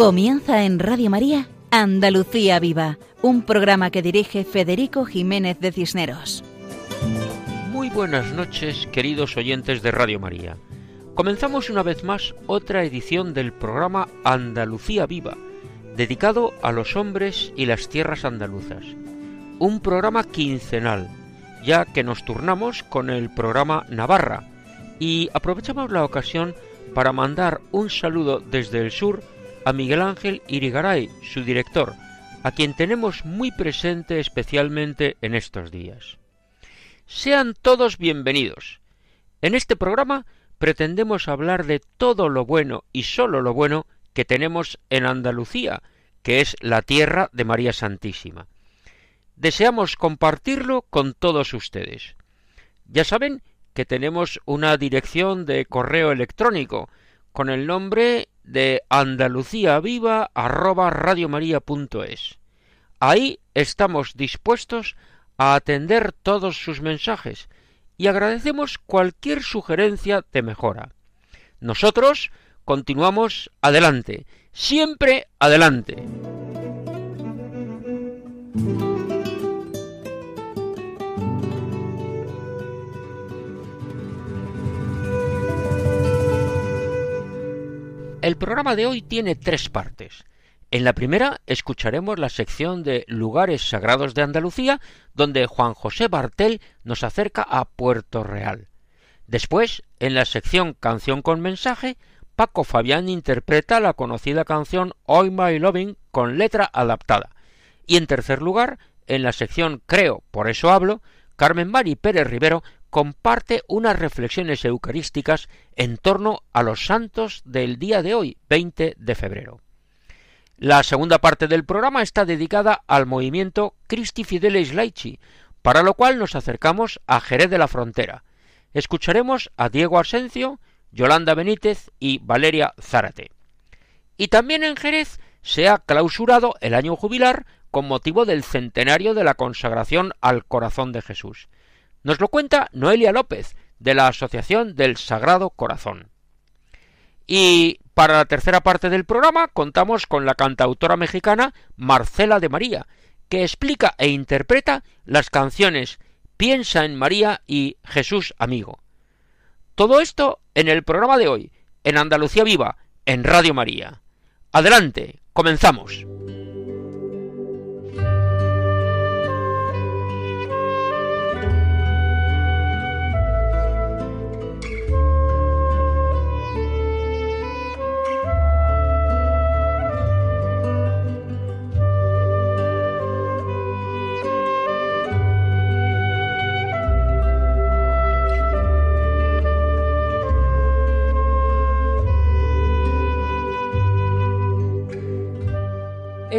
Comienza en Radio María Andalucía Viva, un programa que dirige Federico Jiménez de Cisneros. Muy buenas noches, queridos oyentes de Radio María. Comenzamos una vez más otra edición del programa Andalucía Viva, dedicado a los hombres y las tierras andaluzas. Un programa quincenal, ya que nos turnamos con el programa Navarra, y aprovechamos la ocasión para mandar un saludo desde el sur a Miguel Ángel Irigaray, su director, a quien tenemos muy presente especialmente en estos días. Sean todos bienvenidos. En este programa pretendemos hablar de todo lo bueno y sólo lo bueno que tenemos en Andalucía, que es la tierra de María Santísima. Deseamos compartirlo con todos ustedes. Ya saben que tenemos una dirección de correo electrónico con el nombre de andaluciaviva@radiomaria.es. Ahí estamos dispuestos a atender todos sus mensajes y agradecemos cualquier sugerencia de mejora. Nosotros continuamos adelante, siempre adelante. El programa de hoy tiene tres partes. En la primera escucharemos la sección de Lugares Sagrados de Andalucía, donde Juan José Bartel nos acerca a Puerto Real. Después, en la sección Canción con mensaje, Paco Fabián interpreta la conocida canción Hoy My Loving con letra adaptada. Y en tercer lugar, en la sección Creo, por eso hablo, Carmen Mari Pérez Rivero comparte unas reflexiones eucarísticas en torno a los santos del día de hoy, 20 de febrero. La segunda parte del programa está dedicada al movimiento Christi Fidelis Laici, para lo cual nos acercamos a Jerez de la Frontera. Escucharemos a Diego Asencio, Yolanda Benítez y Valeria Zárate. Y también en Jerez se ha clausurado el año jubilar con motivo del centenario de la consagración al corazón de Jesús. Nos lo cuenta Noelia López, de la Asociación del Sagrado Corazón. Y para la tercera parte del programa contamos con la cantautora mexicana Marcela de María, que explica e interpreta las canciones Piensa en María y Jesús amigo. Todo esto en el programa de hoy, en Andalucía Viva, en Radio María. Adelante, comenzamos.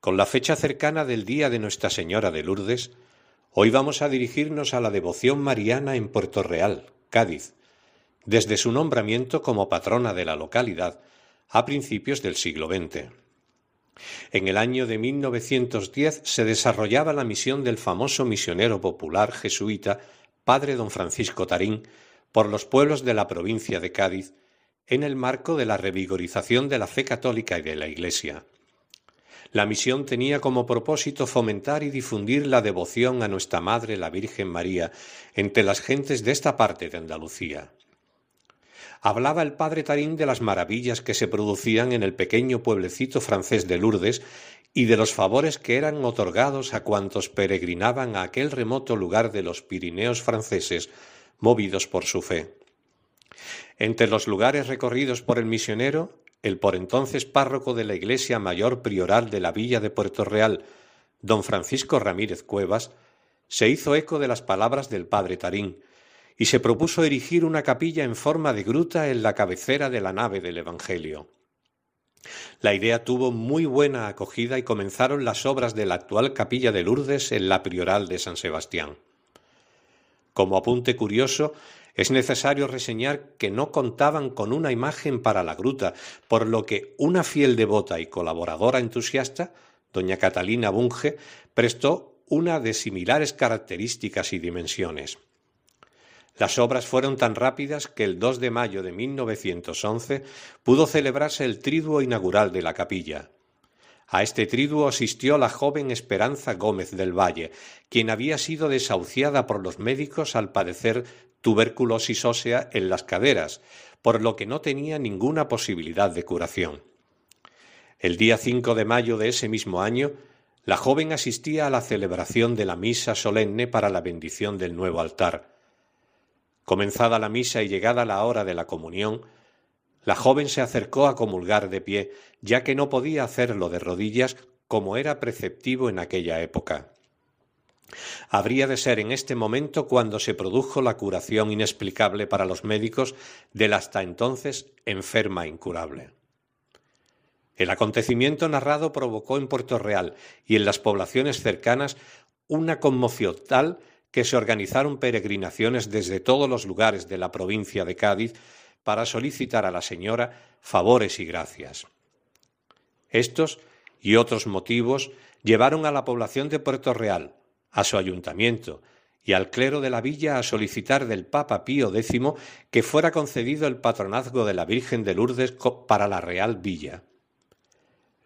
Con la fecha cercana del Día de Nuestra Señora de Lourdes, hoy vamos a dirigirnos a la devoción mariana en Puerto Real, Cádiz, desde su nombramiento como patrona de la localidad a principios del siglo XX. En el año de 1910 se desarrollaba la misión del famoso misionero popular jesuita Padre don Francisco Tarín por los pueblos de la provincia de Cádiz en el marco de la revigorización de la fe católica y de la Iglesia. La misión tenía como propósito fomentar y difundir la devoción a nuestra Madre la Virgen María entre las gentes de esta parte de Andalucía. Hablaba el padre Tarín de las maravillas que se producían en el pequeño pueblecito francés de Lourdes y de los favores que eran otorgados a cuantos peregrinaban a aquel remoto lugar de los Pirineos franceses, movidos por su fe. Entre los lugares recorridos por el misionero el por entonces párroco de la Iglesia Mayor Prioral de la Villa de Puerto Real, don Francisco Ramírez Cuevas, se hizo eco de las palabras del padre Tarín y se propuso erigir una capilla en forma de gruta en la cabecera de la nave del Evangelio. La idea tuvo muy buena acogida y comenzaron las obras de la actual capilla de Lourdes en la Prioral de San Sebastián. Como apunte curioso, es necesario reseñar que no contaban con una imagen para la gruta, por lo que una fiel devota y colaboradora entusiasta, doña Catalina Bunge, prestó una de similares características y dimensiones. Las obras fueron tan rápidas que el 2 de mayo de 1911 pudo celebrarse el triduo inaugural de la capilla. A este triduo asistió la joven Esperanza Gómez del Valle, quien había sido desahuciada por los médicos al padecer tuberculosis ósea en las caderas, por lo que no tenía ninguna posibilidad de curación. El día 5 de mayo de ese mismo año, la joven asistía a la celebración de la misa solemne para la bendición del nuevo altar. Comenzada la misa y llegada la hora de la comunión, la joven se acercó a comulgar de pie, ya que no podía hacerlo de rodillas como era preceptivo en aquella época. Habría de ser en este momento cuando se produjo la curación inexplicable para los médicos de la hasta entonces enferma incurable. El acontecimiento narrado provocó en Puerto Real y en las poblaciones cercanas una conmoción tal que se organizaron peregrinaciones desde todos los lugares de la provincia de Cádiz para solicitar a la señora favores y gracias. Estos y otros motivos llevaron a la población de Puerto Real, a su ayuntamiento y al clero de la villa a solicitar del Papa Pío X que fuera concedido el patronazgo de la Virgen de Lourdes para la Real Villa.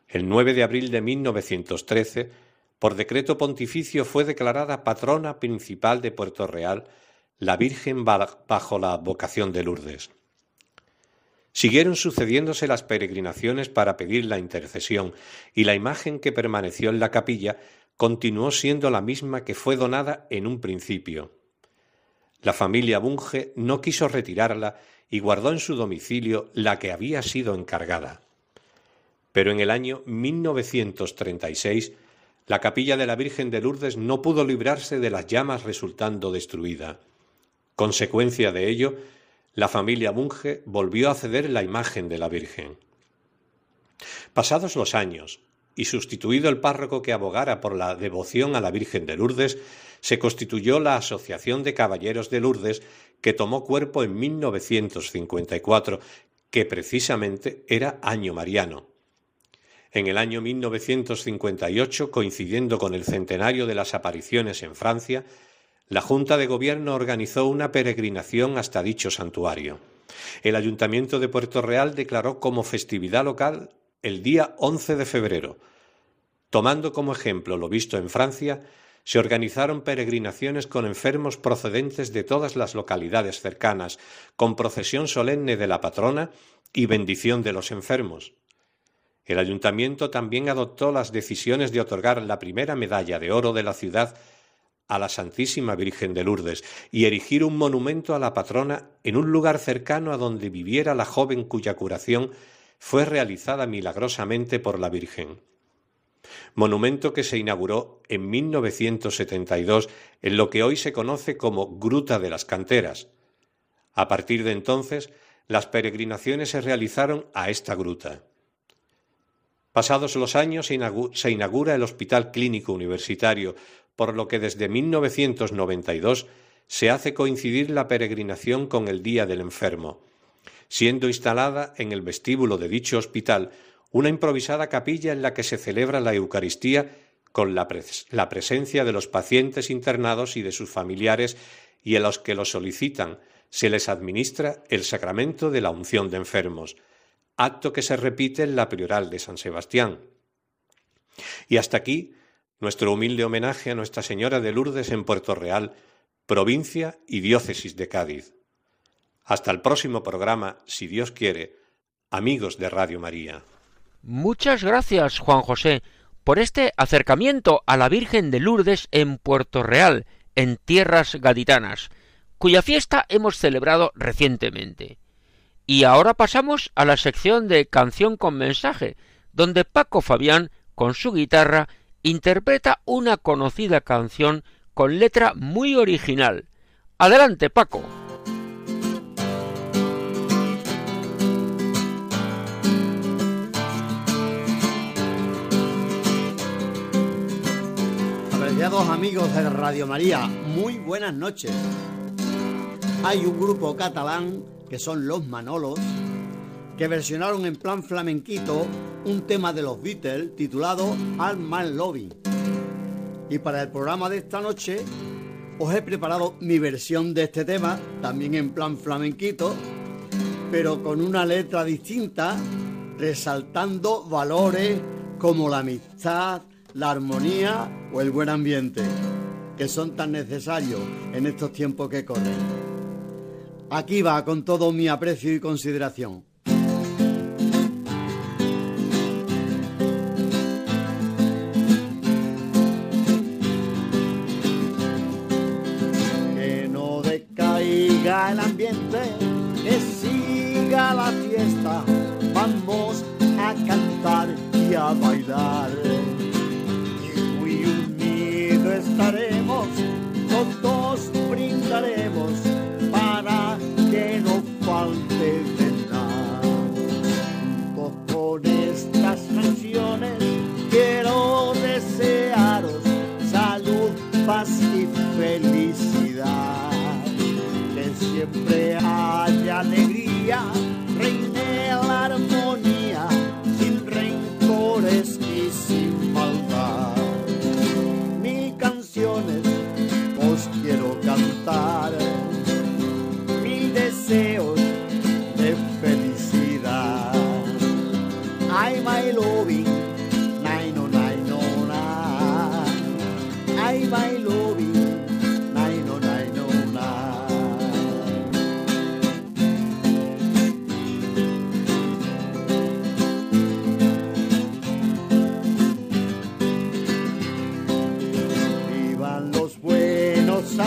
El 9 de abril de 1913 por decreto pontificio fue declarada patrona principal de Puerto Real la Virgen bajo la vocación de Lourdes. Siguieron sucediéndose las peregrinaciones para pedir la intercesión, y la imagen que permaneció en la capilla continuó siendo la misma que fue donada en un principio. La familia Bunge no quiso retirarla y guardó en su domicilio la que había sido encargada. Pero en el año 1936 la capilla de la Virgen de Lourdes no pudo librarse de las llamas resultando destruida. Consecuencia de ello, la familia Bunge volvió a ceder la imagen de la Virgen. Pasados los años, y sustituido el párroco que abogara por la devoción a la Virgen de Lourdes, se constituyó la Asociación de Caballeros de Lourdes, que tomó cuerpo en 1954, que precisamente era año mariano. En el año 1958, coincidiendo con el centenario de las apariciones en Francia, la Junta de Gobierno organizó una peregrinación hasta dicho santuario. El Ayuntamiento de Puerto Real declaró como festividad local el día 11 de febrero. Tomando como ejemplo lo visto en Francia, se organizaron peregrinaciones con enfermos procedentes de todas las localidades cercanas, con procesión solemne de la patrona y bendición de los enfermos. El ayuntamiento también adoptó las decisiones de otorgar la primera medalla de oro de la ciudad a la Santísima Virgen de Lourdes y erigir un monumento a la patrona en un lugar cercano a donde viviera la joven cuya curación fue realizada milagrosamente por la Virgen. Monumento que se inauguró en 1972 en lo que hoy se conoce como Gruta de las Canteras. A partir de entonces, las peregrinaciones se realizaron a esta gruta. Pasados los años se inaugura el Hospital Clínico Universitario, por lo que desde 1992 se hace coincidir la peregrinación con el Día del Enfermo, siendo instalada en el vestíbulo de dicho hospital una improvisada capilla en la que se celebra la Eucaristía con la, presencia de los pacientes internados y de sus familiares y a los que lo solicitan se les administra el sacramento de la unción de enfermos, acto que se repite en la Prioral de San Sebastián. Y hasta aquí nuestro humilde homenaje a Nuestra Señora de Lourdes en Puerto Real, provincia y diócesis de Cádiz. Hasta el próximo programa, si Dios quiere, amigos de Radio María. Muchas gracias, Juan José, por este acercamiento a la Virgen de Lourdes en Puerto Real, en tierras gaditanas, cuya fiesta hemos celebrado recientemente. Y ahora pasamos a la sección de canción con mensaje, donde Paco Fabián, con su guitarra, interpreta una conocida canción con letra muy original. Adelante, Paco. Apreciados amigos de Radio María, muy buenas noches. Hay un grupo catalán que son los Manolos que versionaron en plan flamenquito un tema de los Beatles titulado Al Man Loving. Y para el programa de esta noche os he preparado mi versión de este tema, también en plan flamenquito, pero con una letra distinta, resaltando valores como la amistad, la armonía o el buen ambiente, que son tan necesarios en estos tiempos que corren. Aquí va con todo mi aprecio y consideración. El ambiente, que siga la fiesta, vamos a cantar y a bailar estaremos, todos brindaremos para que no falte de nada. Con estas canciones quiero desearos salud, paz y felicidad. Siempre haya alegría, reine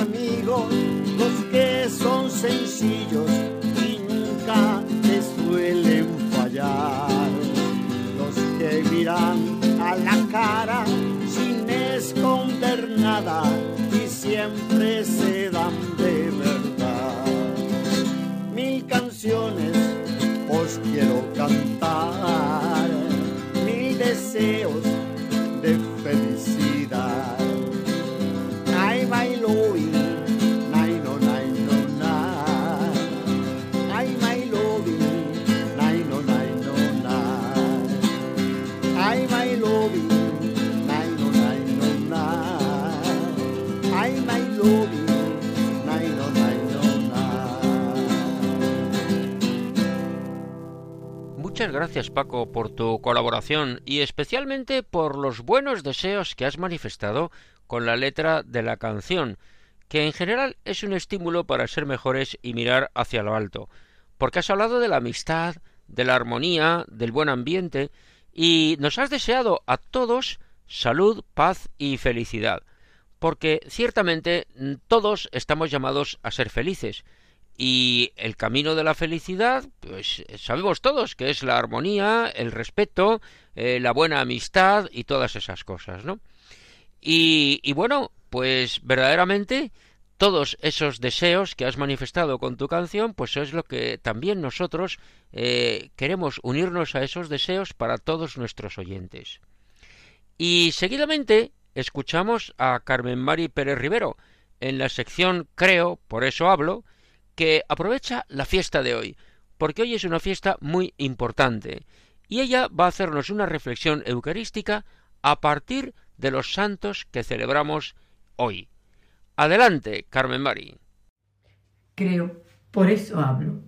amigos, los que son sencillos y nunca te suelen fallar, los que miran a la cara sin esconder nada y siempre se dan de verdad. Mil canciones os quiero cantar, mil deseos gracias Paco por tu colaboración y especialmente por los buenos deseos que has manifestado con la letra de la canción, que en general es un estímulo para ser mejores y mirar hacia lo alto, porque has hablado de la amistad, de la armonía, del buen ambiente, y nos has deseado a todos salud, paz y felicidad, porque ciertamente todos estamos llamados a ser felices, y el camino de la felicidad, pues sabemos todos que es la armonía, el respeto, eh, la buena amistad y todas esas cosas, ¿no? Y, y bueno, pues verdaderamente todos esos deseos que has manifestado con tu canción, pues es lo que también nosotros eh, queremos unirnos a esos deseos para todos nuestros oyentes. Y seguidamente escuchamos a Carmen Mari Pérez Rivero en la sección Creo, por eso hablo, que aprovecha la fiesta de hoy, porque hoy es una fiesta muy importante, y ella va a hacernos una reflexión eucarística a partir de los santos que celebramos hoy. Adelante, Carmen Mari. Creo, por eso hablo.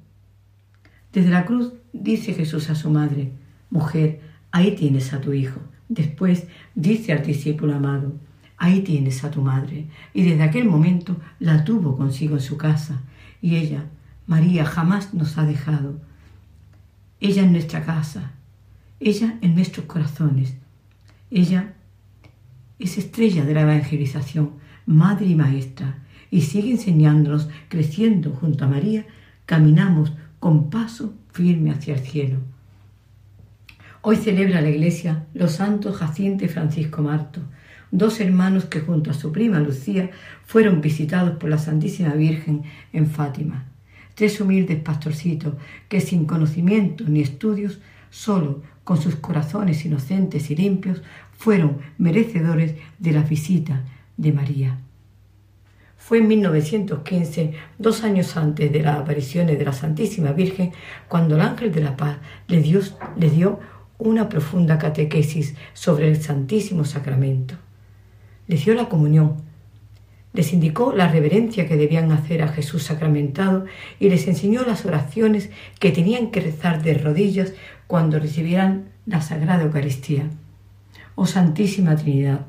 Desde la cruz dice Jesús a su madre, mujer, ahí tienes a tu hijo. Después dice al discípulo amado, ahí tienes a tu madre. Y desde aquel momento la tuvo consigo en su casa. Y ella, María, jamás nos ha dejado. Ella en nuestra casa, ella en nuestros corazones. Ella es estrella de la evangelización, madre y maestra, y sigue enseñándonos, creciendo junto a María, caminamos con paso firme hacia el cielo. Hoy celebra la Iglesia los santos Jacinto y Francisco Marto, dos hermanos que junto a su prima Lucía fueron visitados por la Santísima Virgen en Fátima. Tres humildes pastorcitos que sin conocimiento ni estudios, solo con sus corazones inocentes y limpios, fueron merecedores de la visita de María. Fue en 1915, dos años antes de las apariciones de la Santísima Virgen, cuando el ángel de la paz le le dio una profunda catequesis sobre el Santísimo Sacramento. Les dio la comunión, les indicó la reverencia que debían hacer a Jesús sacramentado y les enseñó las oraciones que tenían que rezar de rodillas cuando recibieran la Sagrada Eucaristía. Oh Santísima Trinidad,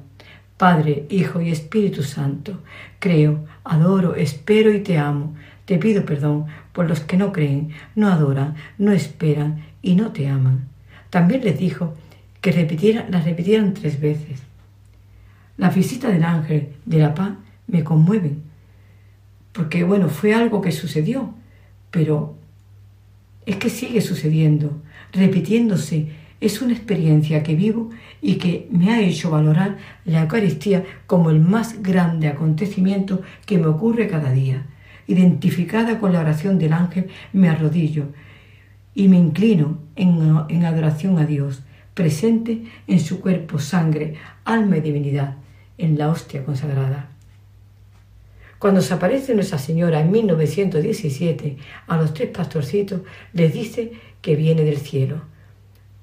Padre, Hijo y Espíritu Santo, creo, adoro, espero y te amo. Te pido perdón por los que no creen, no adoran, no esperan y no te aman. También les dijo que repitieran, las repitieran tres veces. La visita del ángel de la paz me conmueven, porque bueno, fue algo que sucedió, pero es que sigue sucediendo, repitiéndose es una experiencia que vivo y que me ha hecho valorar la Eucaristía como el más grande acontecimiento que me ocurre cada día. Identificada con la oración del ángel, me arrodillo y me inclino en, en adoración a Dios, presente en su cuerpo, sangre, alma y divinidad, en la hostia consagrada. Cuando se aparece Nuestra Señora en 1917 a los tres pastorcitos, les dice que viene del cielo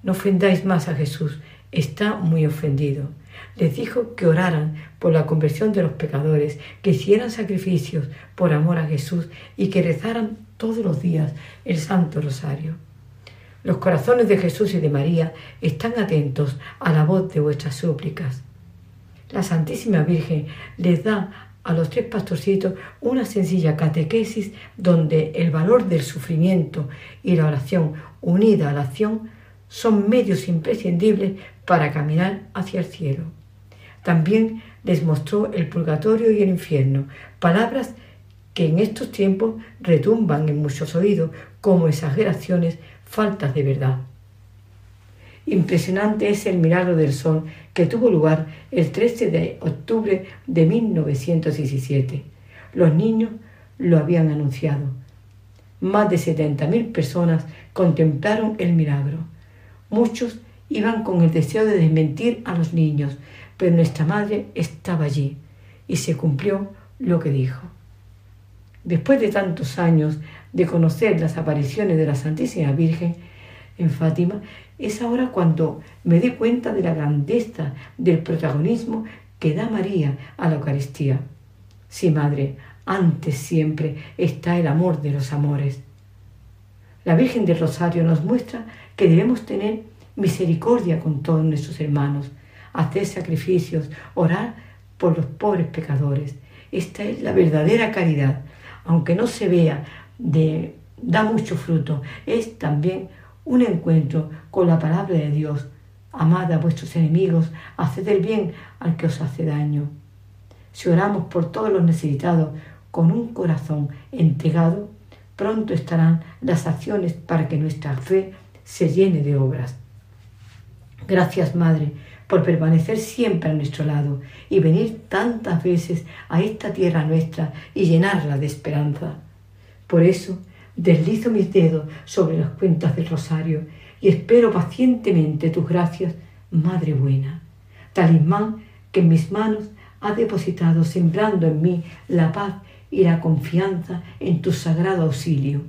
no ofendáis más a Jesús, está muy ofendido. Les dijo que oraran por la conversión de los pecadores, que hicieran sacrificios por amor a Jesús y que rezaran todos los días el Santo Rosario. Los corazones de Jesús y de María están atentos a la voz de vuestras súplicas. La Santísima Virgen les da a los tres pastorcitos una sencilla catequesis donde el valor del sufrimiento y la oración unida a la acción son medios imprescindibles para caminar hacia el cielo. También les mostró el purgatorio y el infierno, palabras que en estos tiempos retumban en muchos oídos como exageraciones, faltas de verdad. Impresionante es el milagro del sol que tuvo lugar el 13 de octubre de 1917. Los niños lo habían anunciado. Más de 70.000 personas contemplaron el milagro. Muchos iban con el deseo de desmentir a los niños, pero nuestra madre estaba allí y se cumplió lo que dijo. Después de tantos años de conocer las apariciones de la Santísima Virgen en Fátima, es ahora cuando me di cuenta de la grandeza del protagonismo que da María a la Eucaristía. Sí, Madre, antes siempre está el amor de los amores. La Virgen del Rosario nos muestra que debemos tener misericordia con todos nuestros hermanos, hacer sacrificios, orar por los pobres pecadores. Esta es la verdadera caridad, aunque no se vea, de, da mucho fruto, es también un encuentro con la palabra de Dios. Amad a vuestros enemigos, haced el bien al que os hace daño. Si oramos por todos los necesitados con un corazón entregado, pronto estarán las acciones para que nuestra fe se llene de obras. Gracias, Madre, por permanecer siempre a nuestro lado y venir tantas veces a esta tierra nuestra y llenarla de esperanza. Por eso, deslizo mis dedos sobre las cuentas del rosario y espero pacientemente tus gracias, Madre buena, talismán que en mis manos ha depositado sembrando en mí la paz y la confianza en tu sagrado auxilio.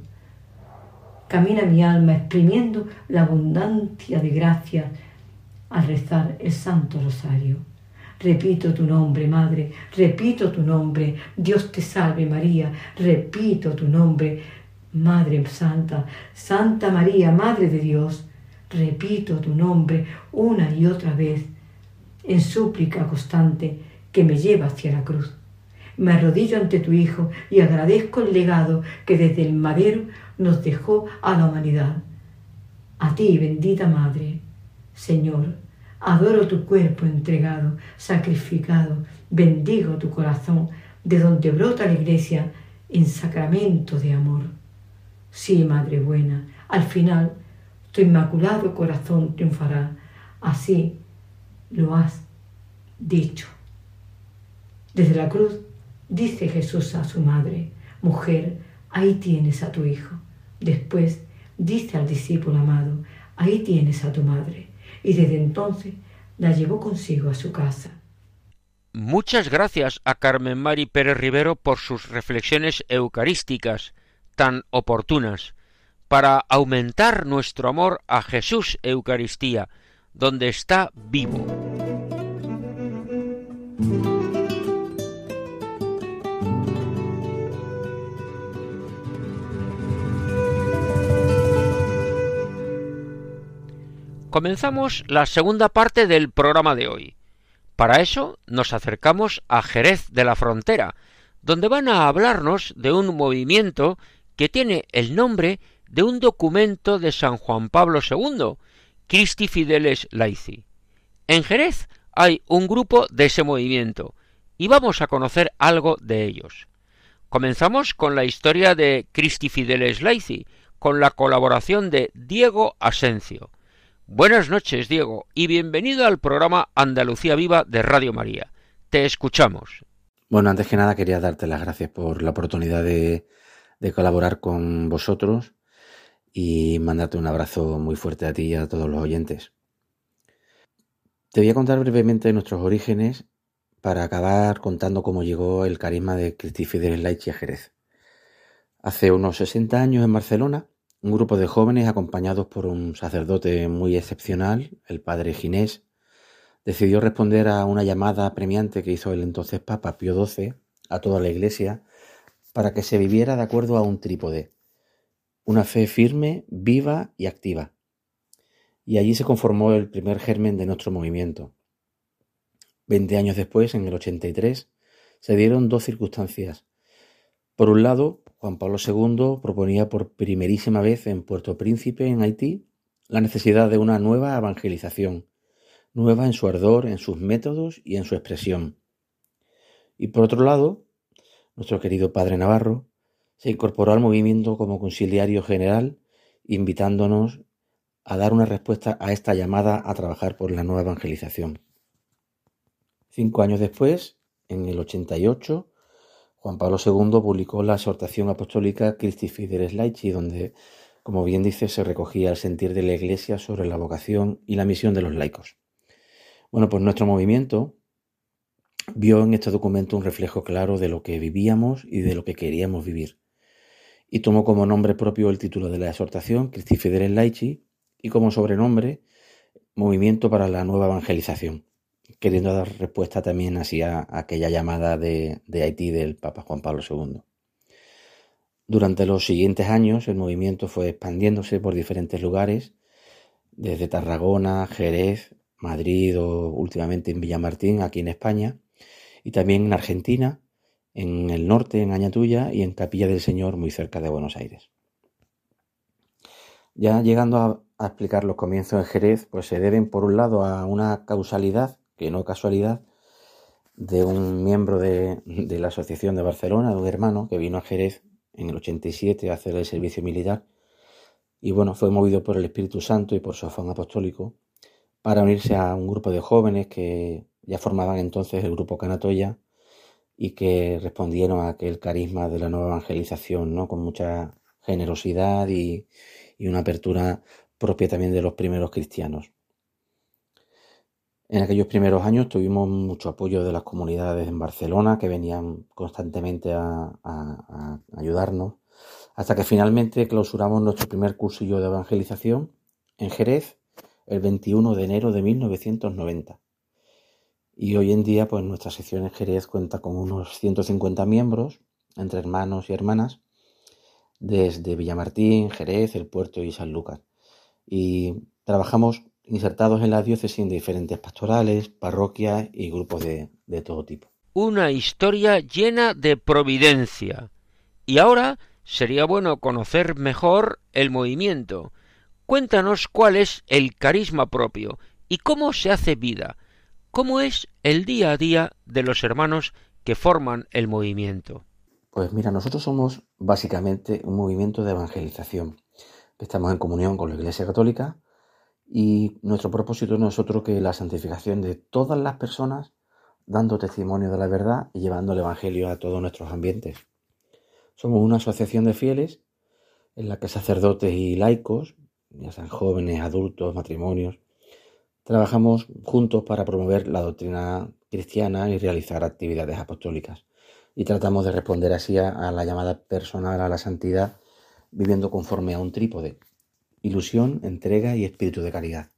Camina mi alma exprimiendo la abundancia de gracia al rezar el Santo Rosario. Repito tu nombre, Madre, repito tu nombre, Dios te salve María, repito tu nombre, Madre Santa, Santa María, Madre de Dios, repito tu nombre una y otra vez, en súplica constante que me lleva hacia la cruz. Me arrodillo ante tu Hijo y agradezco el legado que desde el madero nos dejó a la humanidad. A ti, bendita Madre, Señor, adoro tu cuerpo entregado, sacrificado, bendigo tu corazón, de donde brota la iglesia en sacramento de amor. Sí, Madre buena, al final tu inmaculado corazón triunfará. Así lo has dicho. Desde la cruz dice Jesús a su madre, mujer, ahí tienes a tu hijo. Después dice al discípulo amado, ahí tienes a tu madre. Y desde entonces la llevó consigo a su casa. muchas gracias a Carmen Mari Pérez Rivero por sus reflexiones eucarísticas tan oportunas para aumentar nuestro amor a Jesús Eucaristía, donde está vivo. Comenzamos la segunda parte del programa de hoy. Para eso nos acercamos a Jerez de la Frontera, donde van a hablarnos de un movimiento que tiene el nombre de un documento de San Juan Pablo II, Christi Fideles Laici. En Jerez hay un grupo de ese movimiento y vamos a conocer algo de ellos. Comenzamos con la historia de Christi Fideles Laici, con la colaboración de Diego Asencio. Buenas noches, Diego, y bienvenido al programa Andalucía Viva de Radio María. Te escuchamos. Bueno, antes que nada quería darte las gracias por la oportunidad de, colaborar con vosotros y mandarte un abrazo muy fuerte a ti y a todos los oyentes. Te voy a contar brevemente nuestros orígenes para acabar contando cómo llegó el carisma de Cristi Fidel Laichi a Jerez. Hace unos 60 años en Barcelona, un grupo de jóvenes acompañados por un sacerdote muy excepcional, el padre Ginés, decidió responder a una llamada premiante que hizo el entonces Papa Pío XII a toda la Iglesia para que se viviera de acuerdo a un trípode, una fe firme, viva y activa. Y allí se conformó el primer germen de nuestro movimiento. Veinte años después, en el 83, se dieron dos circunstancias. Por un lado, Juan Pablo II proponía por primerísima vez en Puerto Príncipe, en Haití, la necesidad de una nueva evangelización, nueva en su ardor, en sus métodos y en su expresión. Y por otro lado, nuestro querido Padre Navarro se incorporó al movimiento como conciliario general, invitándonos a dar una respuesta a esta llamada a trabajar por la nueva evangelización. Cinco años después, en el 88, Juan Pablo II publicó la exhortación apostólica Christi Fideles Laici, donde, como bien dice, se recogía el sentir de la Iglesia sobre la vocación y la misión de los laicos. Bueno, pues nuestro movimiento vio en este documento un reflejo claro de lo que vivíamos y de lo que queríamos vivir. Y tomó como nombre propio el título de la exhortación, Christi Fideles Laici, y como sobrenombre, Movimiento para la Nueva Evangelización queriendo dar respuesta también así a, aquella llamada de, Haití del Papa Juan Pablo II. Durante los siguientes años el movimiento fue expandiéndose por diferentes lugares, desde Tarragona, Jerez, Madrid o últimamente en Villamartín, aquí en España, y también en Argentina, en el norte, en Añatuya y en Capilla del Señor, muy cerca de Buenos Aires. Ya llegando a, explicar los comienzos en Jerez, pues se deben por un lado a una causalidad que no casualidad, de un miembro de, la Asociación de Barcelona, de un hermano que vino a Jerez en el 87 a hacer el servicio militar y bueno, fue movido por el Espíritu Santo y por su afán apostólico para unirse a un grupo de jóvenes que ya formaban entonces el grupo Canatoya y que respondieron a aquel carisma de la nueva evangelización, ¿no? Con mucha generosidad y una apertura propia también de los primeros cristianos. En aquellos primeros años tuvimos mucho apoyo de las comunidades en Barcelona que venían constantemente a, ayudarnos, hasta que finalmente clausuramos nuestro primer cursillo de evangelización en Jerez el 21 de enero de 1990. Y hoy en día, pues nuestra sección Jerez cuenta con unos 150 miembros, entre hermanos y hermanas, desde Villamartín, Jerez, El Puerto y San Lucas. Y trabajamos insertados en la diócesis en diferentes pastorales, parroquias y grupos de, de todo tipo. Una historia llena de providencia. Y ahora sería bueno conocer mejor el movimiento. Cuéntanos cuál es el carisma propio y cómo se hace vida, cómo es el día a día de los hermanos que forman el movimiento. Pues mira, nosotros somos básicamente un movimiento de evangelización. Estamos en comunión con la Iglesia Católica y nuestro propósito no es otro que la santificación de todas las personas, dando testimonio de la verdad y llevando el Evangelio a todos nuestros ambientes. Somos una asociación de fieles en la que sacerdotes y laicos, ya sean jóvenes, adultos, matrimonios, Trabajamos juntos para promover la doctrina cristiana y realizar actividades apostólicas. Y tratamos de responder así a, la llamada personal a la santidad, viviendo conforme a un trípode, ilusión, entrega y espíritu de caridad.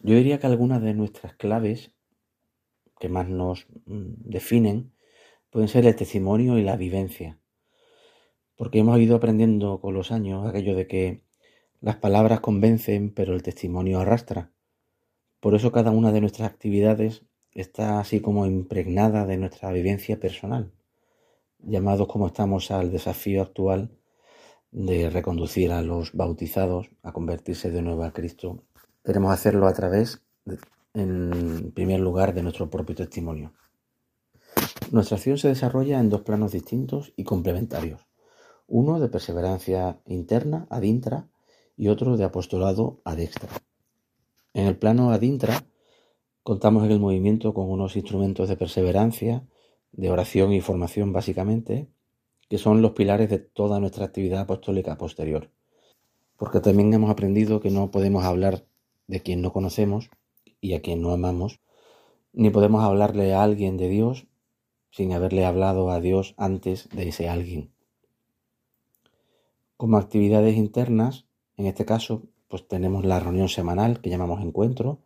Yo diría que algunas de nuestras claves que más nos mm, definen pueden ser el testimonio y la vivencia. Porque hemos ido aprendiendo con los años aquello de que las palabras convencen, pero el testimonio arrastra. Por eso cada una de nuestras actividades está así como impregnada de nuestra vivencia personal, llamados como estamos al desafío actual de reconducir a los bautizados a convertirse de nuevo a Cristo. Queremos hacerlo a través, en primer lugar, de nuestro propio testimonio. Nuestra acción se desarrolla en dos planos distintos y complementarios. Uno de perseverancia interna, ad intra, y otro de apostolado ad extra. En el plano ad intra, contamos en el movimiento con unos instrumentos de perseverancia, de oración y formación básicamente, que son los pilares de toda nuestra actividad apostólica posterior. Porque también hemos aprendido que no podemos hablar de quien no conocemos y a quien no amamos, ni podemos hablarle a alguien de Dios sin haberle hablado a Dios antes de ese alguien. Como actividades internas, en este caso, pues tenemos la reunión semanal que llamamos encuentro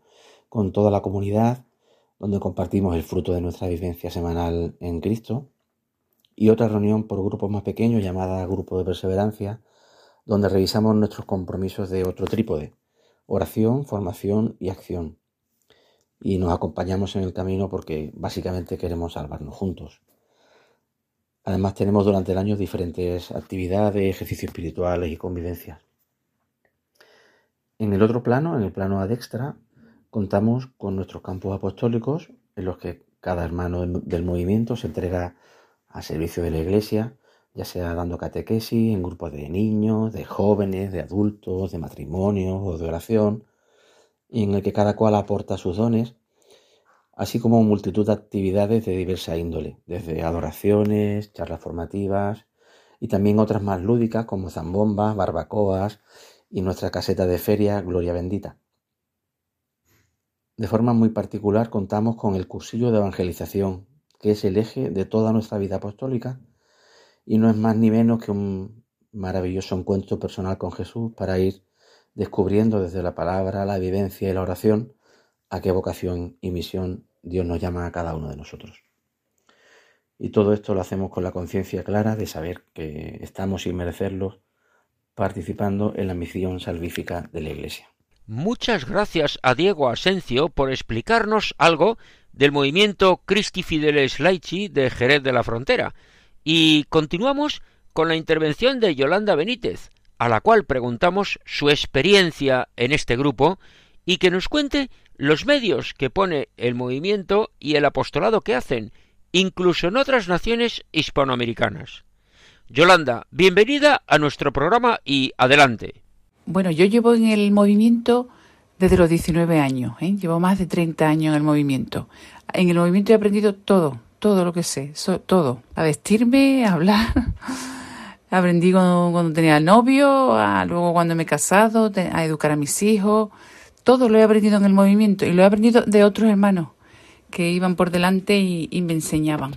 con toda la comunidad, donde compartimos el fruto de nuestra vivencia semanal en Cristo, y otra reunión por grupos más pequeños llamada Grupo de Perseverancia, donde revisamos nuestros compromisos de otro trípode, oración, formación y acción. Y nos acompañamos en el camino porque básicamente queremos salvarnos juntos. Además tenemos durante el año diferentes actividades, ejercicios espirituales y convivencias. En el otro plano, en el plano ad extra, contamos con nuestros campos apostólicos en los que cada hermano del movimiento se entrega al servicio de la iglesia, ya sea dando catequesis en grupos de niños, de jóvenes, de adultos, de matrimonios o de oración, y en el que cada cual aporta sus dones, así como multitud de actividades de diversa índole, desde adoraciones, charlas formativas y también otras más lúdicas como zambombas, barbacoas y nuestra caseta de feria Gloria Bendita. De forma muy particular contamos con el cursillo de evangelización, que es el eje de toda nuestra vida apostólica y no es más ni menos que un maravilloso encuentro personal con Jesús para ir descubriendo desde la palabra, la vivencia y la oración a qué vocación y misión Dios nos llama a cada uno de nosotros. Y todo esto lo hacemos con la conciencia clara de saber que estamos sin merecerlo participando en la misión salvífica de la Iglesia. Muchas gracias a Diego Asencio por explicarnos algo del movimiento Christi Fideles Laici de Jerez de la Frontera. Y continuamos con la intervención de Yolanda Benítez, a la cual preguntamos su experiencia en este grupo y que nos cuente los medios que pone el movimiento y el apostolado que hacen, incluso en otras naciones hispanoamericanas. Yolanda, bienvenida a nuestro programa y adelante. Bueno, yo llevo en el movimiento desde los 19 años, ¿eh? llevo más de 30 años en el movimiento. En el movimiento he aprendido todo, todo lo que sé, todo. A vestirme, a hablar. Aprendí cuando, tenía novio, a, luego cuando me he casado, a educar a mis hijos. Todo lo he aprendido en el movimiento y lo he aprendido de otros hermanos que iban por delante y me enseñaban.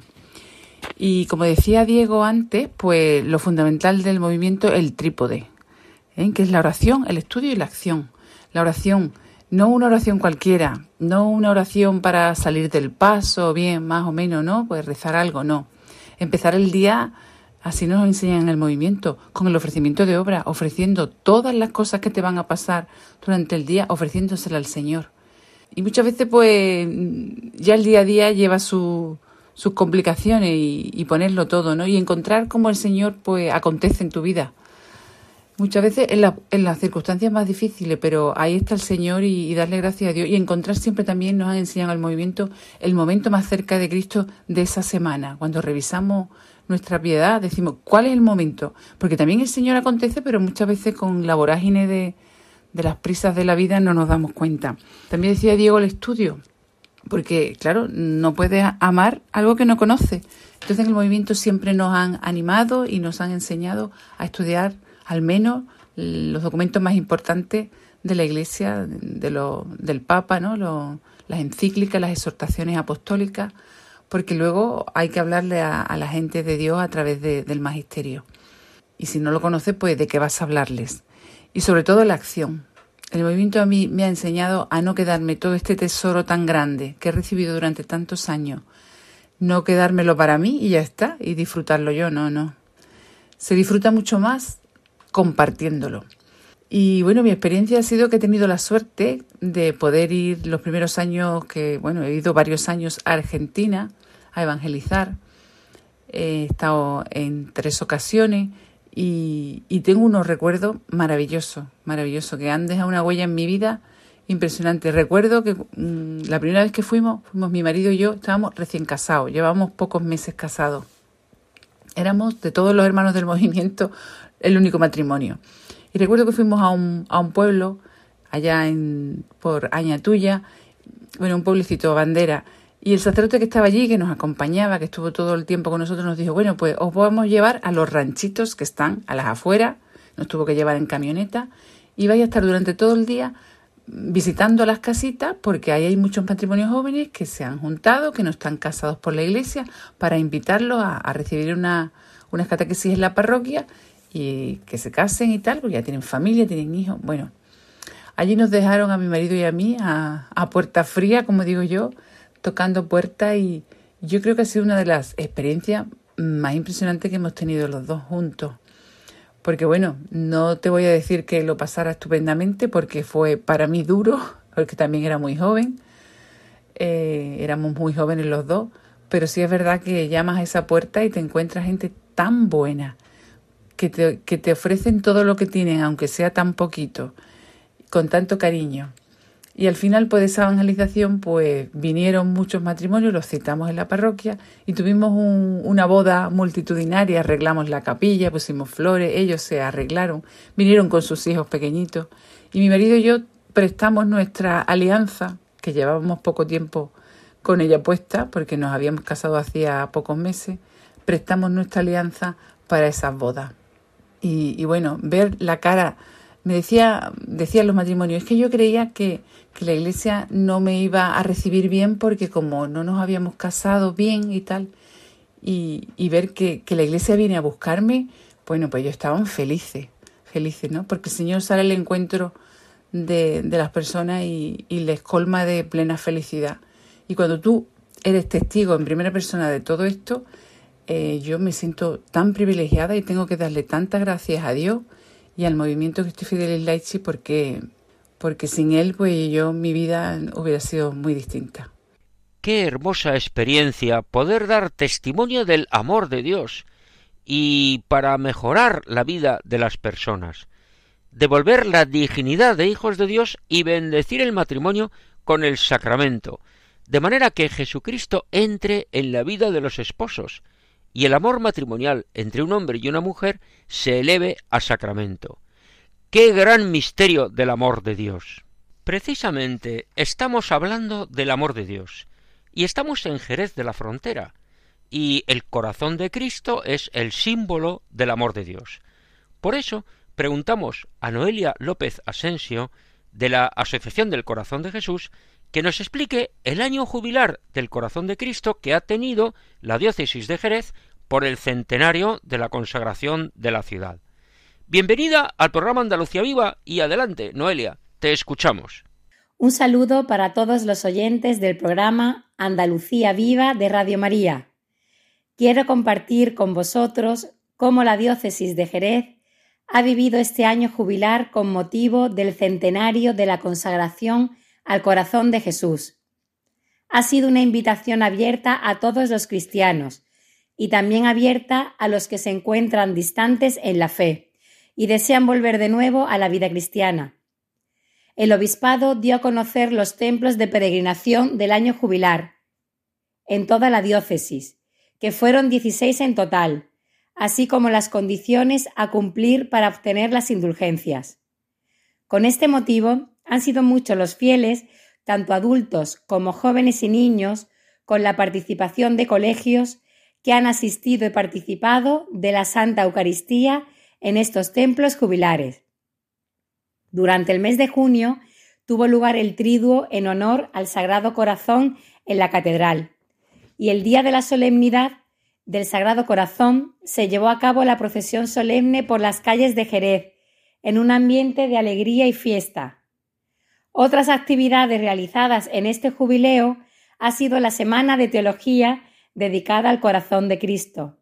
Y como decía Diego antes, pues lo fundamental del movimiento es el trípode, ¿eh? que es la oración, el estudio y la acción. La oración, no una oración cualquiera, no una oración para salir del paso, bien, más o menos, ¿no? Pues rezar algo, no. Empezar el día, así nos enseñan en el movimiento, con el ofrecimiento de obra, ofreciendo todas las cosas que te van a pasar durante el día, ofreciéndosela al Señor. Y muchas veces, pues, ya el día a día lleva su, sus complicaciones y, ponerlo todo, ¿no? Y encontrar cómo el Señor pues acontece en tu vida. Muchas veces en, en las circunstancias más difíciles, pero ahí está el Señor y, darle gracias a Dios. Y encontrar siempre también nos han enseñado al movimiento el momento más cerca de Cristo de esa semana. Cuando revisamos nuestra piedad, decimos, ¿cuál es el momento? Porque también el Señor acontece, pero muchas veces con la vorágine de las prisas de la vida no nos damos cuenta. También decía Diego el estudio porque claro, no puedes amar algo que no conoce. Entonces en el movimiento siempre nos han animado y nos han enseñado a estudiar al menos los documentos más importantes de la Iglesia, de del Papa, ¿no? las encíclicas, las exhortaciones apostólicas, porque luego hay que hablarle a, la gente de Dios a través del magisterio. Y si no lo conoces, pues de qué vas a hablarles. Y sobre todo la acción. El movimiento a mí me ha enseñado a no quedarme todo este tesoro tan grande que he recibido durante tantos años. No quedármelo para mí y ya está, y disfrutarlo yo, no, no. Se disfruta mucho más compartiéndolo. Y bueno, mi experiencia ha sido que he tenido la suerte de poder ir los primeros años que, bueno, he ido varios años a Argentina a evangelizar. He estado en tres ocasiones y, tengo unos recuerdos maravillosos, maravillosos, que han dejado una huella en mi vida impresionante. Recuerdo que mm, la primera vez que fuimos, fuimos mi marido y yo, estábamos recién casados, llevábamos pocos meses casados. Éramos de todos los hermanos del movimiento el único matrimonio. Y recuerdo que fuimos a un, a un pueblo allá en, por Añatuya, bueno, un pueblecito bandera, y el sacerdote que estaba allí, que nos acompañaba, que estuvo todo el tiempo con nosotros, nos dijo, bueno, pues os vamos a llevar a los ranchitos que están a las afueras, nos tuvo que llevar en camioneta, y vais a estar durante todo el día visitando las casitas, porque ahí hay muchos matrimonios jóvenes que se han juntado, que no están casados por la iglesia, para invitarlos a, recibir una, unas catequesis en la parroquia y que se casen y tal, porque ya tienen familia, tienen hijos. Bueno, allí nos dejaron a mi marido y a mí a, a puerta fría, como digo yo, tocando puertas y yo creo que ha sido una de las experiencias más impresionantes que hemos tenido los dos juntos. Porque bueno, no te voy a decir que lo pasara estupendamente porque fue para mí duro, porque también era muy joven, eh, éramos muy jóvenes los dos, pero sí es verdad que llamas a esa puerta y te encuentras gente tan buena, que te, que te ofrecen todo lo que tienen, aunque sea tan poquito, con tanto cariño. Y al final, pues de esa evangelización, pues vinieron muchos matrimonios, los citamos en la parroquia y tuvimos una boda multitudinaria, arreglamos la capilla, pusimos flores, ellos se arreglaron, vinieron con sus hijos pequeñitos y mi marido y yo prestamos nuestra alianza, que llevábamos poco tiempo con ella puesta, porque nos habíamos casado hacía pocos meses, prestamos nuestra alianza para esas bodas. Y, bueno, ver la cara, me decía, decían los matrimonios, es que yo creía que, que la iglesia no me iba a recibir bien porque como no nos habíamos casado bien y tal, y, y ver que, que, la iglesia viene a buscarme, bueno, pues ellos estaban felices, felices, ¿no? Porque el Señor sale al encuentro de, de las personas y, y les colma de plena felicidad. Y cuando tú eres testigo en primera persona de todo esto, eh, yo me siento tan privilegiada y tengo que darle tantas gracias a Dios y al movimiento que estoy porque, porque sin él pues yo mi vida hubiera sido muy distinta. Qué hermosa experiencia poder dar testimonio del amor de Dios y para mejorar la vida de las personas, devolver la dignidad de hijos de Dios y bendecir el matrimonio con el sacramento, de manera que Jesucristo entre en la vida de los esposos, y el amor matrimonial entre un hombre y una mujer se eleve a sacramento. ¡Qué gran misterio del amor de Dios! Precisamente estamos hablando del amor de Dios, y estamos en Jerez de la Frontera, y el corazón de Cristo es el símbolo del amor de Dios. Por eso preguntamos a Noelia López Asensio, de la Asociación del Corazón de Jesús, que nos explique el año jubilar del corazón de Cristo que ha tenido la diócesis de Jerez por el centenario de la consagración de la ciudad. Bienvenida al programa Andalucía Viva y adelante, Noelia, te escuchamos. Un saludo para todos los oyentes del programa Andalucía Viva de Radio María. Quiero compartir con vosotros cómo la diócesis de Jerez ha vivido este año jubilar con motivo del centenario de la consagración al corazón de Jesús. Ha sido una invitación abierta a todos los cristianos y también abierta a los que se encuentran distantes en la fe y desean volver de nuevo a la vida cristiana. El obispado dio a conocer los templos de peregrinación del año jubilar en toda la diócesis, que fueron 16 en total, así como las condiciones a cumplir para obtener las indulgencias. Con este motivo, han sido muchos los fieles, tanto adultos como jóvenes y niños, con la participación de colegios que han asistido y participado de la Santa Eucaristía en estos templos jubilares. Durante el mes de junio tuvo lugar el triduo en honor al Sagrado Corazón en la catedral y el día de la solemnidad del Sagrado Corazón se llevó a cabo la procesión solemne por las calles de Jerez, en un ambiente de alegría y fiesta. Otras actividades realizadas en este jubileo ha sido la Semana de Teología dedicada al corazón de Cristo.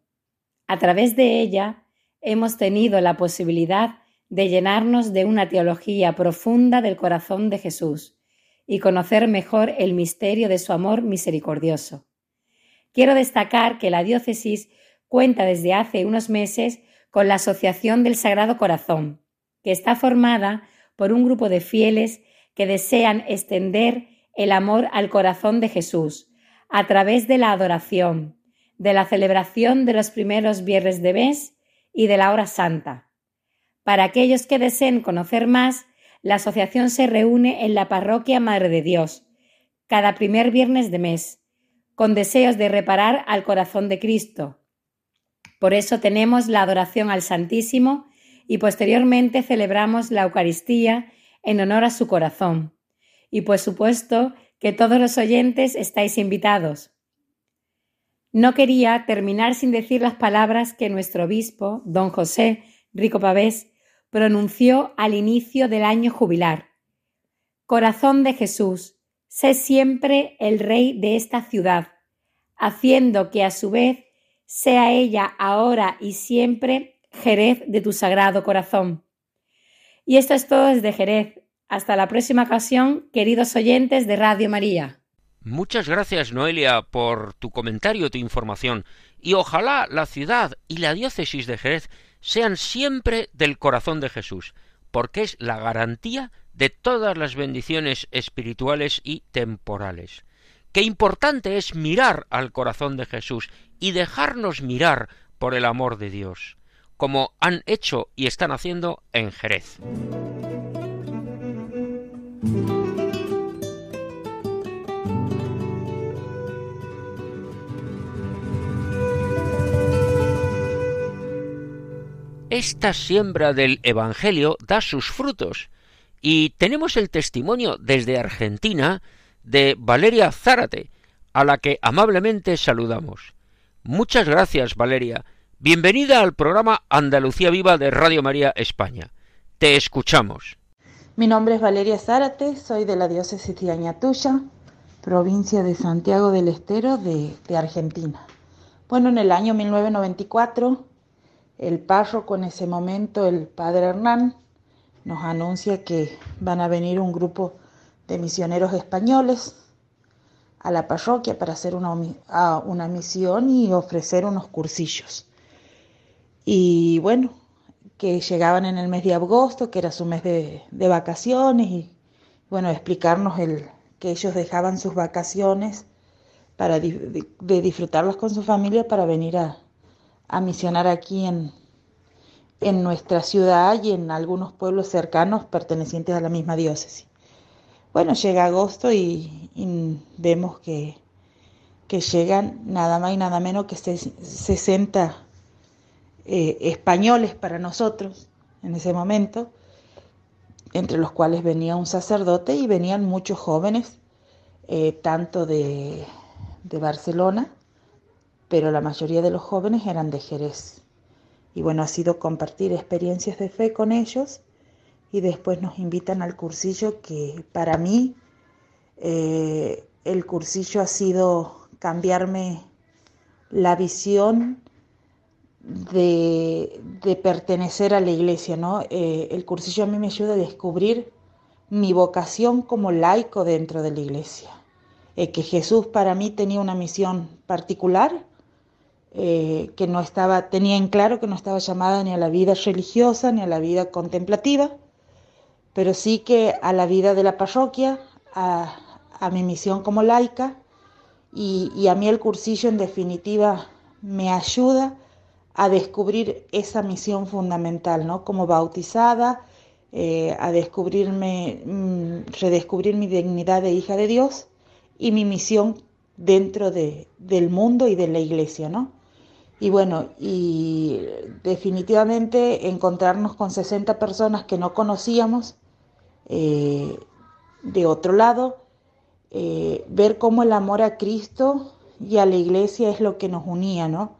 A través de ella hemos tenido la posibilidad de llenarnos de una teología profunda del corazón de Jesús y conocer mejor el misterio de su amor misericordioso. Quiero destacar que la diócesis cuenta desde hace unos meses con la Asociación del Sagrado Corazón, que está formada por un grupo de fieles que desean extender el amor al corazón de Jesús a través de la adoración, de la celebración de los primeros viernes de mes y de la hora santa. Para aquellos que deseen conocer más, la asociación se reúne en la parroquia Madre de Dios, cada primer viernes de mes, con deseos de reparar al corazón de Cristo. Por eso tenemos la adoración al Santísimo y posteriormente celebramos la Eucaristía en honor a su corazón. Y por supuesto que todos los oyentes estáis invitados. No quería terminar sin decir las palabras que nuestro obispo, don José Rico Pavés, pronunció al inicio del año jubilar. Corazón de Jesús, sé siempre el rey de esta ciudad, haciendo que a su vez sea ella ahora y siempre Jerez de tu sagrado corazón. Y esto es todo desde Jerez. Hasta la próxima ocasión, queridos oyentes de Radio María. Muchas gracias, Noelia, por tu comentario, tu información, y ojalá la ciudad y la diócesis de Jerez sean siempre del corazón de Jesús, porque es la garantía de todas las bendiciones espirituales y temporales. Qué importante es mirar al corazón de Jesús y dejarnos mirar por el amor de Dios, como han hecho y están haciendo en Jerez. Esta siembra del Evangelio da sus frutos, y tenemos el testimonio desde Argentina de Valeria Zárate, a la que amablemente saludamos. Muchas gracias, Valeria. Bienvenida al programa Andalucía Viva de Radio María España. Te escuchamos. Mi nombre es Valeria Zárate, soy de la diócesis de Añatuya, provincia de Santiago del Estero de, de Argentina. Bueno, en el año 1994, el párroco en ese momento, el padre Hernán, nos anuncia que van a venir un grupo de misioneros españoles a la parroquia para hacer una, una misión y ofrecer unos cursillos. Y bueno, que llegaban en el mes de agosto, que era su mes de, vacaciones, y bueno, explicarnos el, que ellos dejaban sus vacaciones para de, disfrutarlas con su familia para venir a, a misionar aquí en, en nuestra ciudad y en algunos pueblos cercanos pertenecientes a la misma diócesis. Bueno, llega agosto y, vemos que, que, llegan nada más y nada menos que 60 eh, españoles para nosotros en ese momento, entre los cuales venía un sacerdote y venían muchos jóvenes, eh, tanto de, de Barcelona, pero la mayoría de los jóvenes eran de Jerez. Y bueno, ha sido compartir experiencias de fe con ellos y después nos invitan al cursillo que para mí eh, el cursillo ha sido cambiarme la visión de, pertenecer a la iglesia, ¿no? Eh, el cursillo a mí me ayuda a descubrir mi vocación como laico dentro de la iglesia. Eh, que Jesús para mí tenía una misión particular eh, que no estaba, tenía en claro que no estaba llamada ni a la vida religiosa ni a la vida contemplativa, pero sí que a la vida de la parroquia, a, mi misión como laica, y, a mí el cursillo en definitiva me ayuda a descubrir esa misión fundamental, ¿no? Como bautizada, eh, a descubrirme, mm, redescubrir mi dignidad de hija de Dios y mi misión dentro de, del mundo y de la iglesia, ¿no? Y bueno, y definitivamente encontrarnos con 60 personas que no conocíamos Eh, de otro lado, eh, ver cómo el amor a Cristo y a la iglesia es lo que nos unía, ¿no?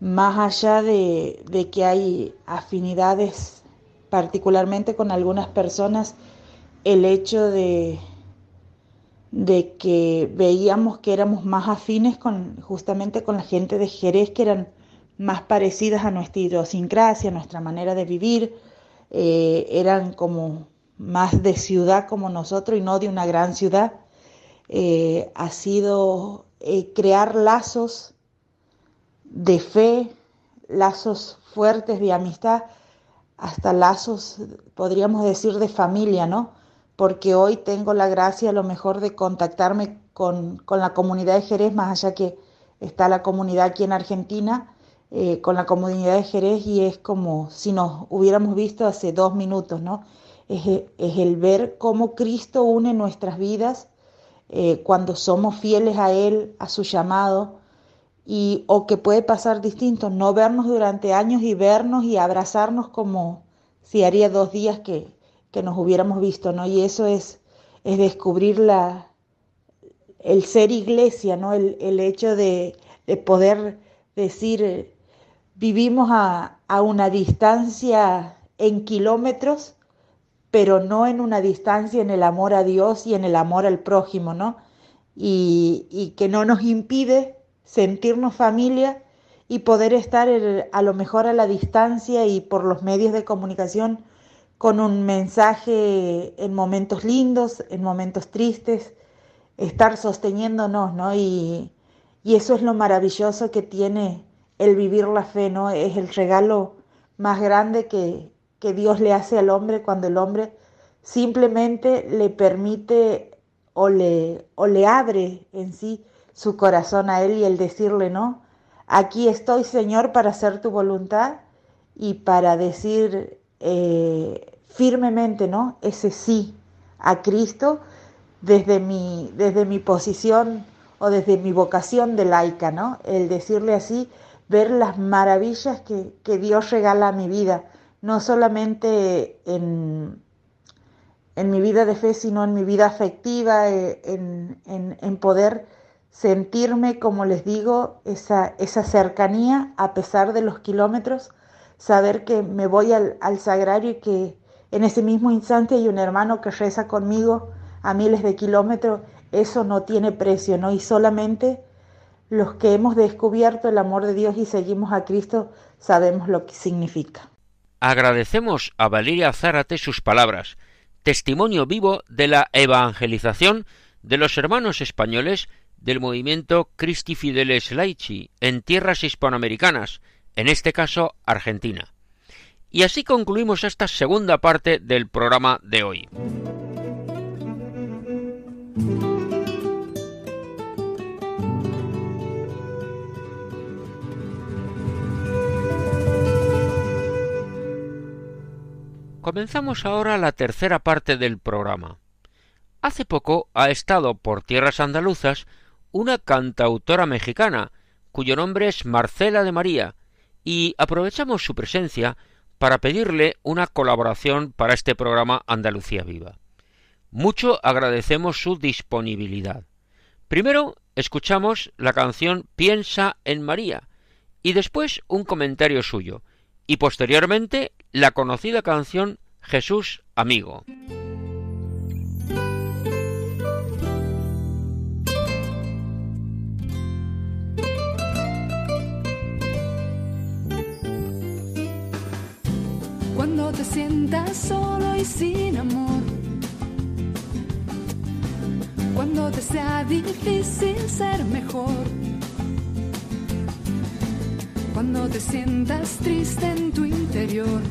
Más allá de, de que hay afinidades, particularmente con algunas personas, el hecho de, de que veíamos que éramos más afines con justamente con la gente de Jerez, que eran más parecidas a nuestra idiosincrasia, a nuestra manera de vivir, eh, eran como más de ciudad como nosotros y no de una gran ciudad. Eh, ha sido eh, crear lazos de fe, lazos fuertes de amistad, hasta lazos, podríamos decir, de familia, ¿no? Porque hoy tengo la gracia a lo mejor de contactarme con, con la comunidad de Jerez, más allá que está la comunidad aquí en Argentina, eh, con la comunidad de Jerez y es como si nos hubiéramos visto hace dos minutos, ¿no? Es, es el ver cómo Cristo une nuestras vidas eh, cuando somos fieles a Él, a su llamado, y, o que puede pasar distinto, no vernos durante años y vernos y abrazarnos como si haría dos días que, que nos hubiéramos visto, ¿no? Y eso es, es descubrir la, el ser iglesia, ¿no? El, el hecho de, de poder decir, vivimos a, a una distancia en kilómetros, pero no en una distancia en el amor a Dios y en el amor al prójimo, ¿no? Y, y que no nos impide sentirnos familia y poder estar a lo mejor a la distancia y por los medios de comunicación con un mensaje en momentos lindos, en momentos tristes, estar sosteniéndonos, ¿no? Y, y eso es lo maravilloso que tiene el vivir la fe, ¿no? Es el regalo más grande que, que Dios le hace al hombre cuando el hombre simplemente le permite o le, o le abre en sí su corazón a Él y el decirle, ¿no? Aquí estoy, Señor, para hacer tu voluntad y para decir eh, firmemente, ¿no? Ese sí a Cristo desde mi, desde mi posición o desde mi vocación de laica, ¿no? El decirle así, ver las maravillas que, que Dios regala a mi vida, no solamente en, en, mi vida de fe, sino en mi vida afectiva, eh, en, en, en, poder sentirme, como les digo, esa, esa cercanía a pesar de los kilómetros, saber que me voy al, al sagrario y que en ese mismo instante hay un hermano que reza conmigo a miles de kilómetros, eso no tiene precio, ¿no? Y solamente los que hemos descubierto el amor de Dios y seguimos a Cristo sabemos lo que significa. Agradecemos a Valeria Zárate sus palabras, testimonio vivo de la evangelización de los hermanos españoles del movimiento Christi Fideles Laici en tierras hispanoamericanas, en este caso Argentina. Y así concluimos esta segunda parte del programa de hoy. Comenzamos ahora la tercera parte del programa. Hace poco ha estado por tierras andaluzas una cantautora mexicana, cuyo nombre es Marcela de María, y aprovechamos su presencia para pedirle una colaboración para este programa Andalucía Viva. Mucho agradecemos su disponibilidad. Primero escuchamos la canción Piensa en María y después un comentario suyo y posteriormente la conocida canción Jesús Amigo. Cuando te sientas solo y sin amor, cuando te sea difícil ser mejor, cuando te sientas triste en tu interior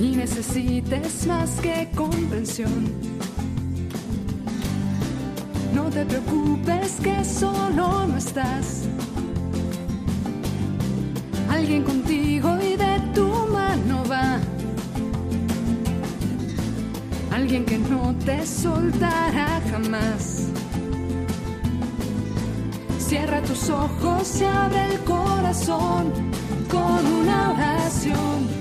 y necesites más que comprensión. No te preocupes que solo no estás. Alguien contigo Alguien que no te soltará jamás. Cierra tus ojos y abre el corazón con una oración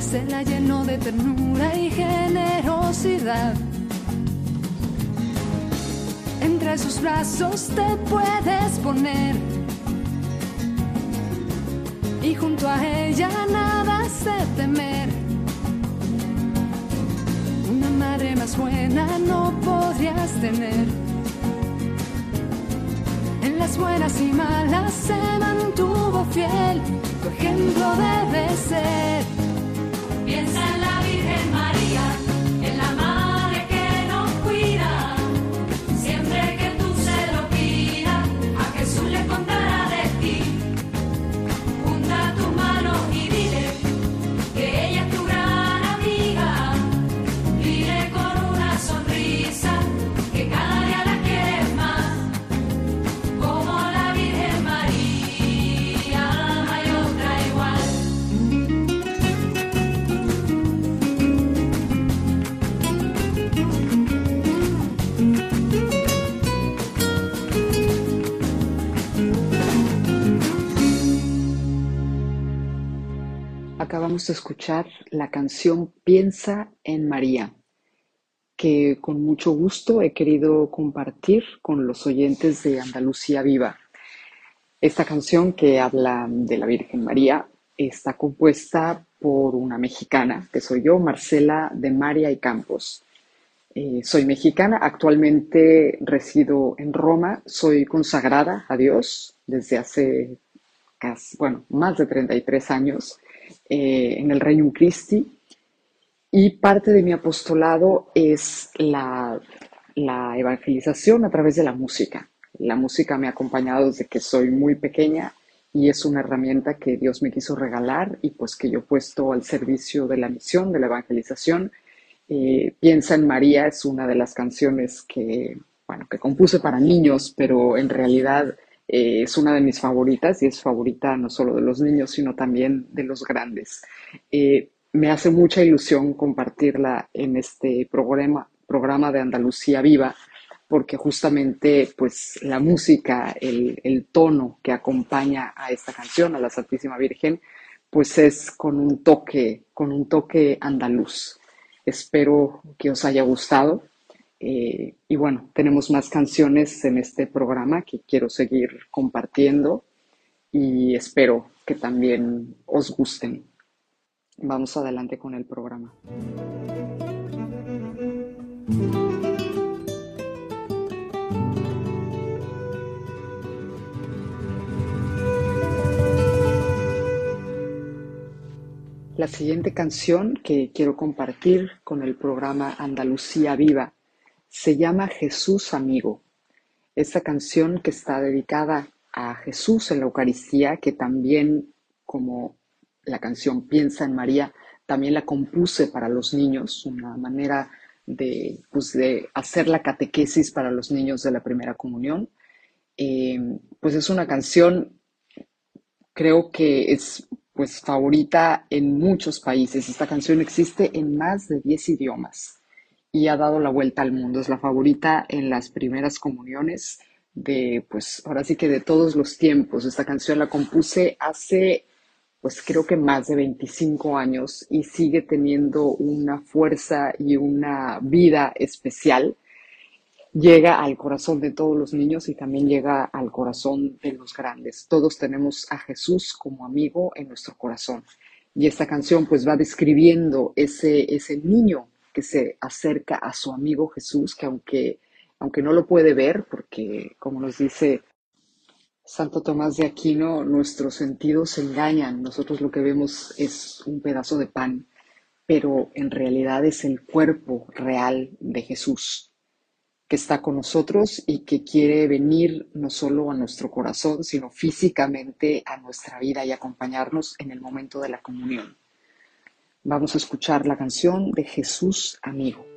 Se la llenó de ternura y generosidad. Entre sus brazos te puedes poner. Y junto a ella nada se temer. Una madre más buena no podrías tener. Las buenas y malas se mantuvo fiel tu ejemplo debe ser. Vamos a escuchar la canción Piensa en María, que con mucho gusto he querido compartir con los oyentes de Andalucía Viva. Esta canción que habla de la Virgen María está compuesta por una mexicana, que soy yo, Marcela de María y Campos. Eh, soy mexicana, actualmente resido en Roma, soy consagrada a Dios desde hace bueno, más de 33 años eh, en el Reino Christi y parte de mi apostolado es la, evangelización a través de la música. La música me ha acompañado desde que soy muy pequeña y es una herramienta que Dios me quiso regalar y pues que yo he puesto al servicio de la misión, de la evangelización. Eh, Piensa en María es una de las canciones que, bueno, que compuse para niños, pero en realidad eh, es una de mis favoritas y es favorita no solo de los niños, sino también de los grandes. Eh, me hace mucha ilusión compartirla en este programa, programa de Andalucía Viva, porque justamente pues la música, el, el, tono que acompaña a esta canción, a la Santísima Virgen, pues es con un toque, con un toque andaluz. Espero que os haya gustado. Eh, y bueno, tenemos más canciones en este programa que quiero seguir compartiendo y espero que también os gusten. Vamos adelante con el programa. La siguiente canción que quiero compartir con el programa Andalucía Viva se llama Jesús Amigo. Esta canción que está dedicada a Jesús en la Eucaristía, que también, como la canción Piensa en María, también la compuse para los niños, una manera de, pues, de hacer la catequesis para los niños de la primera comunión. Eh, pues es una canción, creo que es pues favorita en muchos países. Esta canción existe en más de 10 idiomas y ha dado la vuelta al mundo. Es la favorita en las primeras comuniones de, pues ahora sí que de todos los tiempos. Esta canción la compuse hace, pues creo que más de 25 años y sigue teniendo una fuerza y una vida especial. llega al corazón de todos los niños y también llega al corazón de los grandes. Todos tenemos a Jesús como amigo en nuestro corazón. Y esta canción pues va describiendo ese, ese niño que se acerca a su amigo Jesús, que aunque, aunque no lo puede ver, porque como nos dice Santo Tomás de Aquino, nuestros sentidos se engañan, nosotros lo que vemos es un pedazo de pan, pero en realidad es el cuerpo real de Jesús que está con nosotros y que quiere venir no solo a nuestro corazón, sino físicamente a nuestra vida y acompañarnos en el momento de la comunión. Vamos a escuchar la canción de Jesús amigo.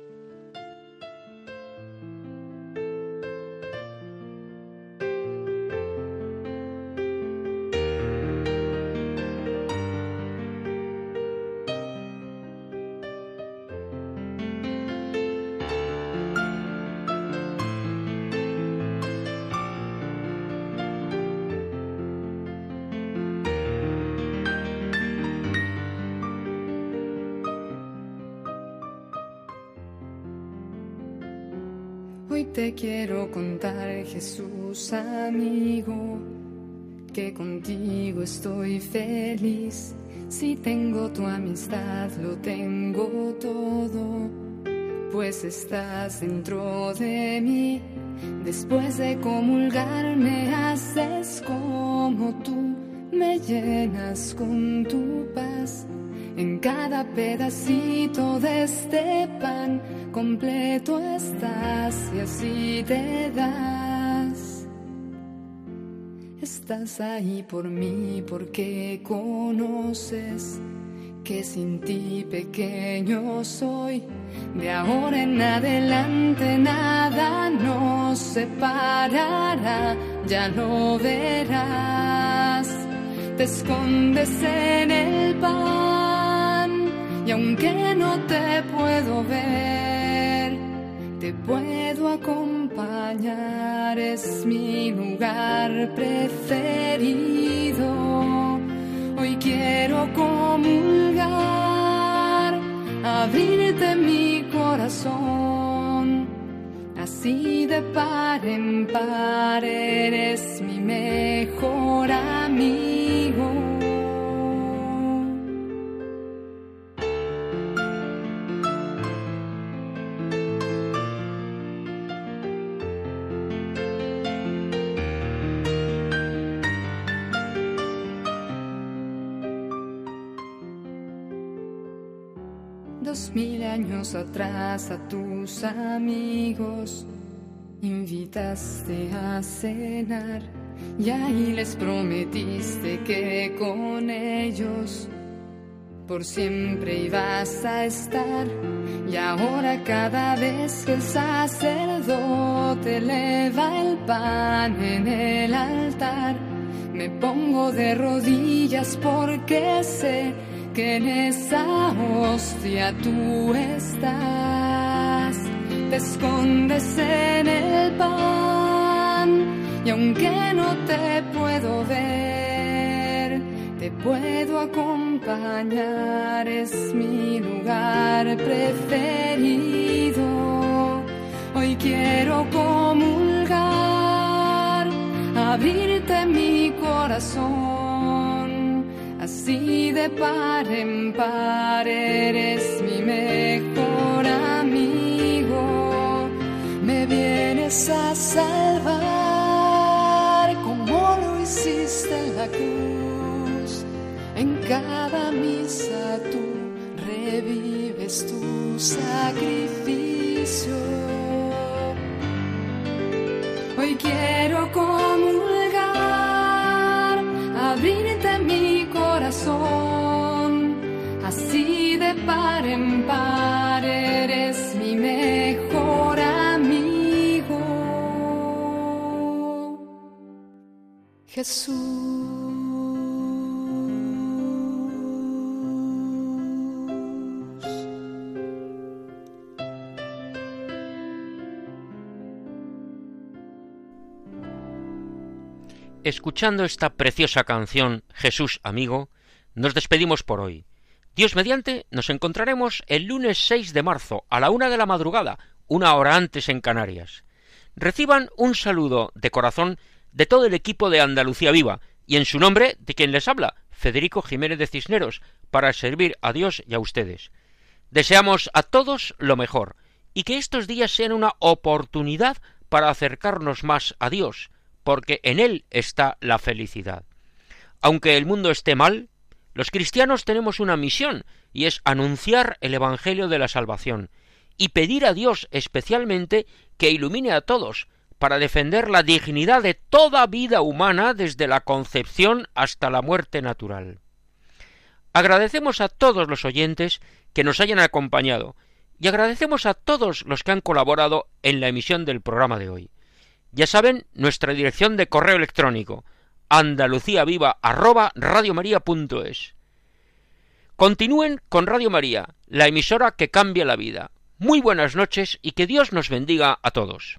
Amigo, que contigo estoy feliz. Si tengo tu amistad, lo tengo todo, pues estás dentro de mí. Después de comulgar me haces como tú, me llenas con tu paz. En cada pedacito de este pan completo estás y así te das. Estás ahí por mí porque conoces que sin ti pequeño soy. De ahora en adelante nada nos separará, ya lo verás. Te escondes en el pan y aunque no te puedo ver, te puedo acompañar, es mi lugar preferido. Hoy quiero comulgar, abrirte mi corazón, así de par en par eres mi mejor amigo. Mil años atrás a tus amigos invitaste a cenar y ahí les prometiste que con ellos por siempre ibas a estar. Y ahora cada vez que el sacerdote eleva el pan en el altar, me pongo de rodillas porque sé que en esa hostia tú estás. Te escondes en el pan y aunque no te puedo ver, te puedo acompañar, es mi lugar preferido. Hoy quiero comulgar, abrirte mi corazón, así de par en par eres mi mejor amigo. Me vienes a salvar como lo hiciste en la cruz. En cada misa tú revives tu sacrificio. Hoy quiero comulgar, Jesús. Escuchando esta preciosa canción Jesús amigo, nos despedimos por hoy. Dios mediante, nos encontraremos el lunes 6 de marzo a la una de la madrugada, una hora antes en Canarias. Reciban un saludo de corazón de todo el equipo de Andalucía Viva y en su nombre de quien les habla, Federico Jiménez de Cisneros, para servir a Dios y a ustedes. Deseamos a todos lo mejor y que estos días sean una oportunidad para acercarnos más a Dios, porque en Él está la felicidad. Aunque el mundo esté mal, los cristianos tenemos una misión y es anunciar el Evangelio de la salvación y pedir a Dios especialmente que ilumine a todos para defender la dignidad de toda vida humana desde la concepción hasta la muerte natural. Agradecemos a todos los oyentes que nos hayan acompañado y agradecemos a todos los que han colaborado en la emisión del programa de hoy. Ya saben nuestra dirección de correo electrónico andaluciaviva@radiomaria.es. Continúen con Radio María, la emisora que cambia la vida. Muy buenas noches y que Dios nos bendiga a todos.